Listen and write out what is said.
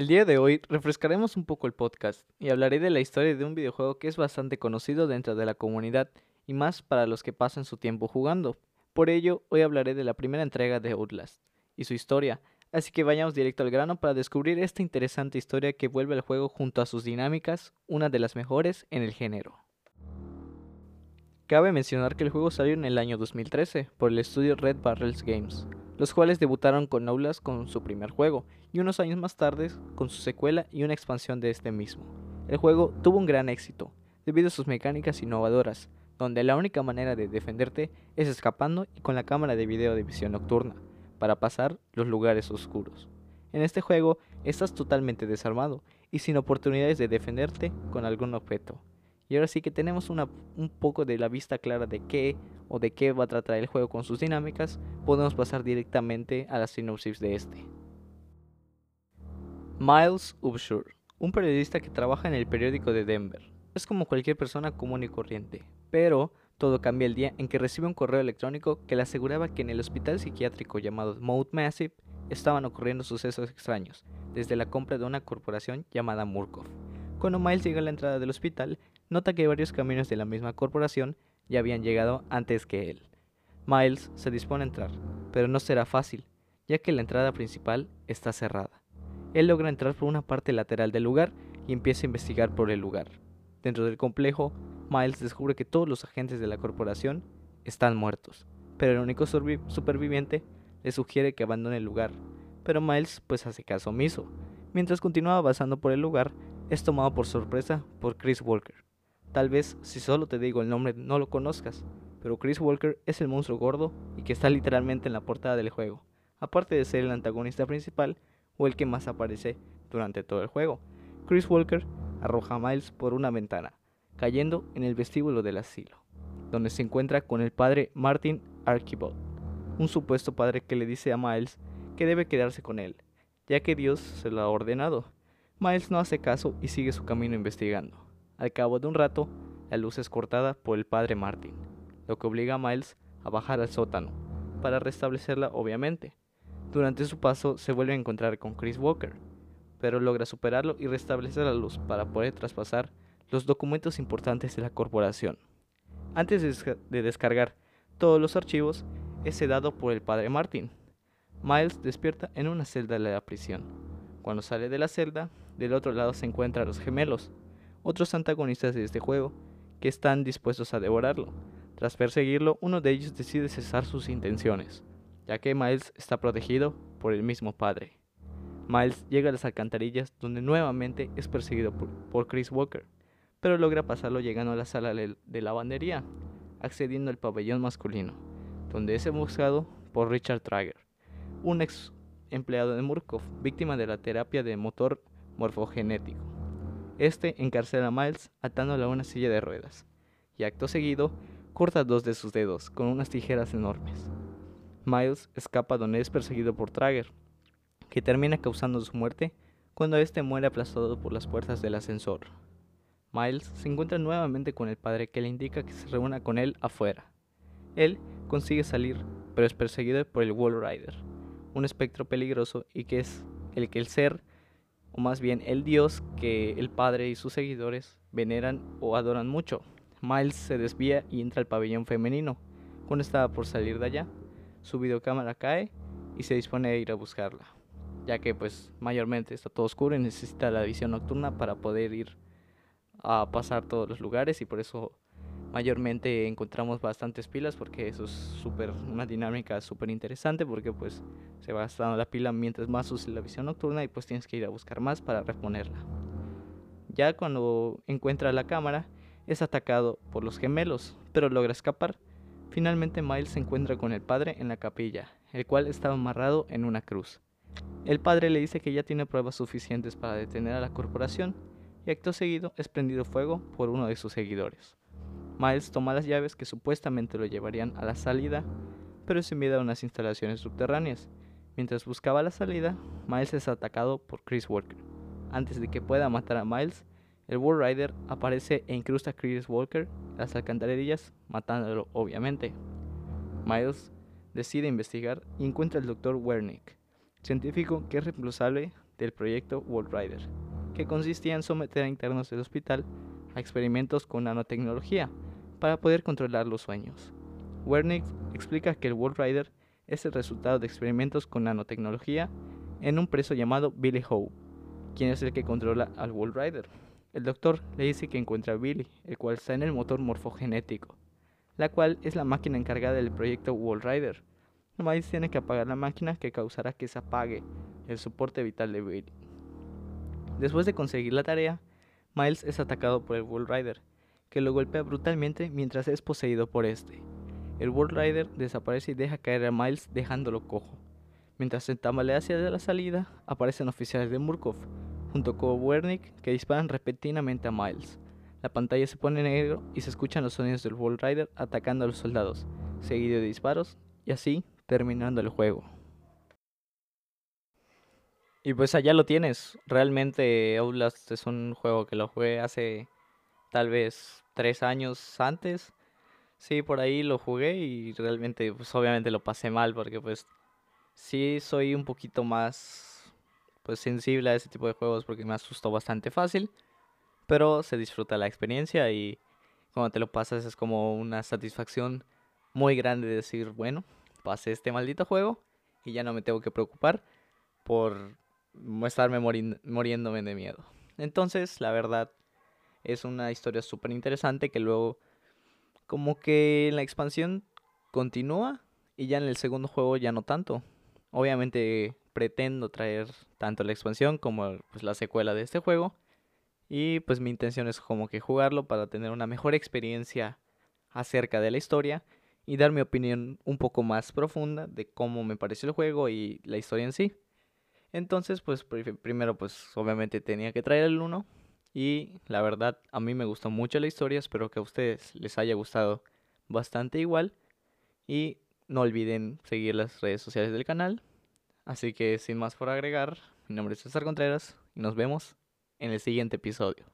El día de hoy refrescaremos un poco el podcast y hablaré de la historia de un videojuego que es bastante conocido dentro de la comunidad y más para los que pasan su tiempo jugando. Por ello, hoy hablaré de la primera entrega de Outlast y su historia, así que vayamos directo al grano para descubrir esta interesante historia que vuelve al juego junto a sus dinámicas, una de las mejores en el género. Cabe mencionar que el juego salió en el año 2013 por el estudio Red Barrels Games, los cuales debutaron con Outlast con su primer juego y unos años más tarde con su secuela y una expansión de este mismo. El juego tuvo un gran éxito debido a sus mecánicas innovadoras, donde la única manera de defenderte es escapando y con la cámara de video de visión nocturna, para pasar los lugares oscuros. En este juego estás totalmente desarmado y sin oportunidades de defenderte con algún objeto, y ahora sí que tenemos una, un poco de la vista clara de qué o de qué va a tratar el juego con sus dinámicas, podemos pasar directamente a la sinopsis de este. Miles Upshur, un periodista que trabaja en el periódico de Denver. Es como cualquier persona común y corriente, pero todo cambia el día en que recibe un correo electrónico que le aseguraba que en el hospital psiquiátrico llamado Mount Massive estaban ocurriendo sucesos extraños, desde la compra de una corporación llamada Murkoff. Cuando Miles llega a la entrada del hospital, nota que varios caminos de la misma corporación ya habían llegado antes que él. Miles se dispone a entrar, pero no será fácil, ya que la entrada principal está cerrada. Él logra entrar por una parte lateral del lugar y empieza a investigar por el lugar. Dentro del complejo, Miles descubre que todos los agentes de la corporación están muertos, pero el único superviviente le sugiere que abandone el lugar, pero Miles pues hace caso omiso. Mientras continúa avanzando por el lugar, es tomado por sorpresa por Chris Walker, Tal vez si solo te digo el nombre no lo conozcas, pero Chris Walker es el monstruo gordo y que está literalmente en la portada del juego, aparte de ser el antagonista principal o el que más aparece durante todo el juego. Chris Walker arroja a Miles por una ventana, cayendo en el vestíbulo del asilo, donde se encuentra con el padre Martin Archibald, un supuesto padre que le dice a Miles que debe quedarse con él, ya que Dios se lo ha ordenado. Miles no hace caso y sigue su camino investigando. Al cabo de un rato, la luz es cortada por el padre Martin, lo que obliga a Miles a bajar al sótano, para restablecerla obviamente. Durante su paso se vuelve a encontrar con Chris Walker, pero logra superarlo y restablecer la luz para poder traspasar los documentos importantes de la corporación. Antes de descargar todos los archivos, es sedado por el padre Martin. Miles despierta en una celda de la prisión. Cuando sale de la celda, del otro lado se encuentran los gemelos, otros antagonistas de este juego, que están dispuestos a devorarlo. Tras perseguirlo, uno de ellos decide cesar sus intenciones, ya que Miles está protegido por el mismo padre. Miles llega a las alcantarillas donde nuevamente es perseguido por, Chris Walker, pero logra pasarlo llegando a la sala de lavandería, accediendo al pabellón masculino, donde es emboscado por Richard Trager, un ex empleado de Murkoff, víctima de la terapia de motor morfogenético. Este encarcela a Miles atándolo a una silla de ruedas, y acto seguido corta dos de sus dedos con unas tijeras enormes. Miles escapa donde es perseguido por Trager, que termina causando su muerte cuando éste muere aplastado por las puertas del ascensor. Miles se encuentra nuevamente con el padre que le indica que se reúna con él afuera. Él consigue salir, pero es perseguido por el Wall Rider, un espectro peligroso y que es el que el ser o más bien el dios que el padre y sus seguidores veneran o adoran mucho. Miles se desvía y entra al pabellón femenino. Cuando estaba por salir de allá, su videocámara cae y se dispone a ir a buscarla, ya que pues mayormente está todo oscuro y necesita la visión nocturna para poder ir a pasar todos los lugares y por eso mayormente encontramos bastantes pilas porque eso es súper una dinámica súper interesante porque pues se va gastando la pila mientras más uses la visión nocturna y pues tienes que ir a buscar más para reponerla. Ya cuando encuentra la cámara es atacado por los gemelos, pero logra escapar. Finalmente Miles se encuentra con el padre en la capilla, el cual estaba amarrado en una cruz. El padre le dice que ya tiene pruebas suficientes para detener a la corporación y acto seguido es prendido fuego por uno de sus seguidores. Miles toma las llaves que supuestamente lo llevarían a la salida, pero se envía a unas instalaciones subterráneas. Mientras buscaba la salida, Miles es atacado por Chris Walker. Antes de que pueda matar a Miles, el War Rider aparece e incrusta a Chris Walker en las alcantarillas, matándolo obviamente. Miles decide investigar y encuentra al Dr. Wernick, científico que es responsable del proyecto World Rider, que consistía en someter a internos del hospital a experimentos con nanotecnología para poder controlar los sueños. Wernick explica que el World Rider es el resultado de experimentos con nanotecnología en un preso llamado Billy Howe, quien es el que controla al World Rider. El doctor le dice que encuentra a Billy, el cual está en el motor morfogenético, la cual es la máquina encargada del proyecto Wall Rider. Miles tiene que apagar la máquina que causará que se apague el soporte vital de Billy. Después de conseguir la tarea, Miles es atacado por el Wall Rider, que lo golpea brutalmente mientras es poseído por este. El World Rider desaparece y deja caer a Miles dejándolo cojo. Mientras se tambalea hacia la salida, aparecen oficiales de Murkov, junto con Wernick, que disparan repentinamente a Miles. La pantalla se pone negro y se escuchan los sonidos del World Rider atacando a los soldados, seguido de disparos, y así terminando el juego. Y pues allá lo tienes. Realmente Outlast es un juego que lo jugué hace tal vez tres años antes. Sí, por ahí lo jugué y realmente, pues obviamente lo pasé mal porque pues sí soy un poquito más pues sensible a ese tipo de juegos porque me asustó bastante fácil. Pero se disfruta la experiencia y cuando te lo pasas es como una satisfacción muy grande de decir, bueno, pasé este maldito juego y ya no me tengo que preocupar por estarme muriéndome de miedo. Entonces, la verdad, es una historia súper interesante que luego como que la expansión continúa y ya en el segundo juego ya no tanto. Obviamente pretendo traer tanto la expansión como pues, la secuela de este juego. Y pues mi intención es como que jugarlo para tener una mejor experiencia acerca de la historia y dar mi opinión un poco más profunda de cómo me pareció el juego y la historia en sí. Entonces, pues primero pues obviamente tenía que traer el 1 y la verdad, a mí me gustó mucho la historia, espero que a ustedes les haya gustado bastante igual. Y no olviden seguir las redes sociales del canal. Así que sin más por agregar, mi nombre es César Contreras y nos vemos en el siguiente episodio.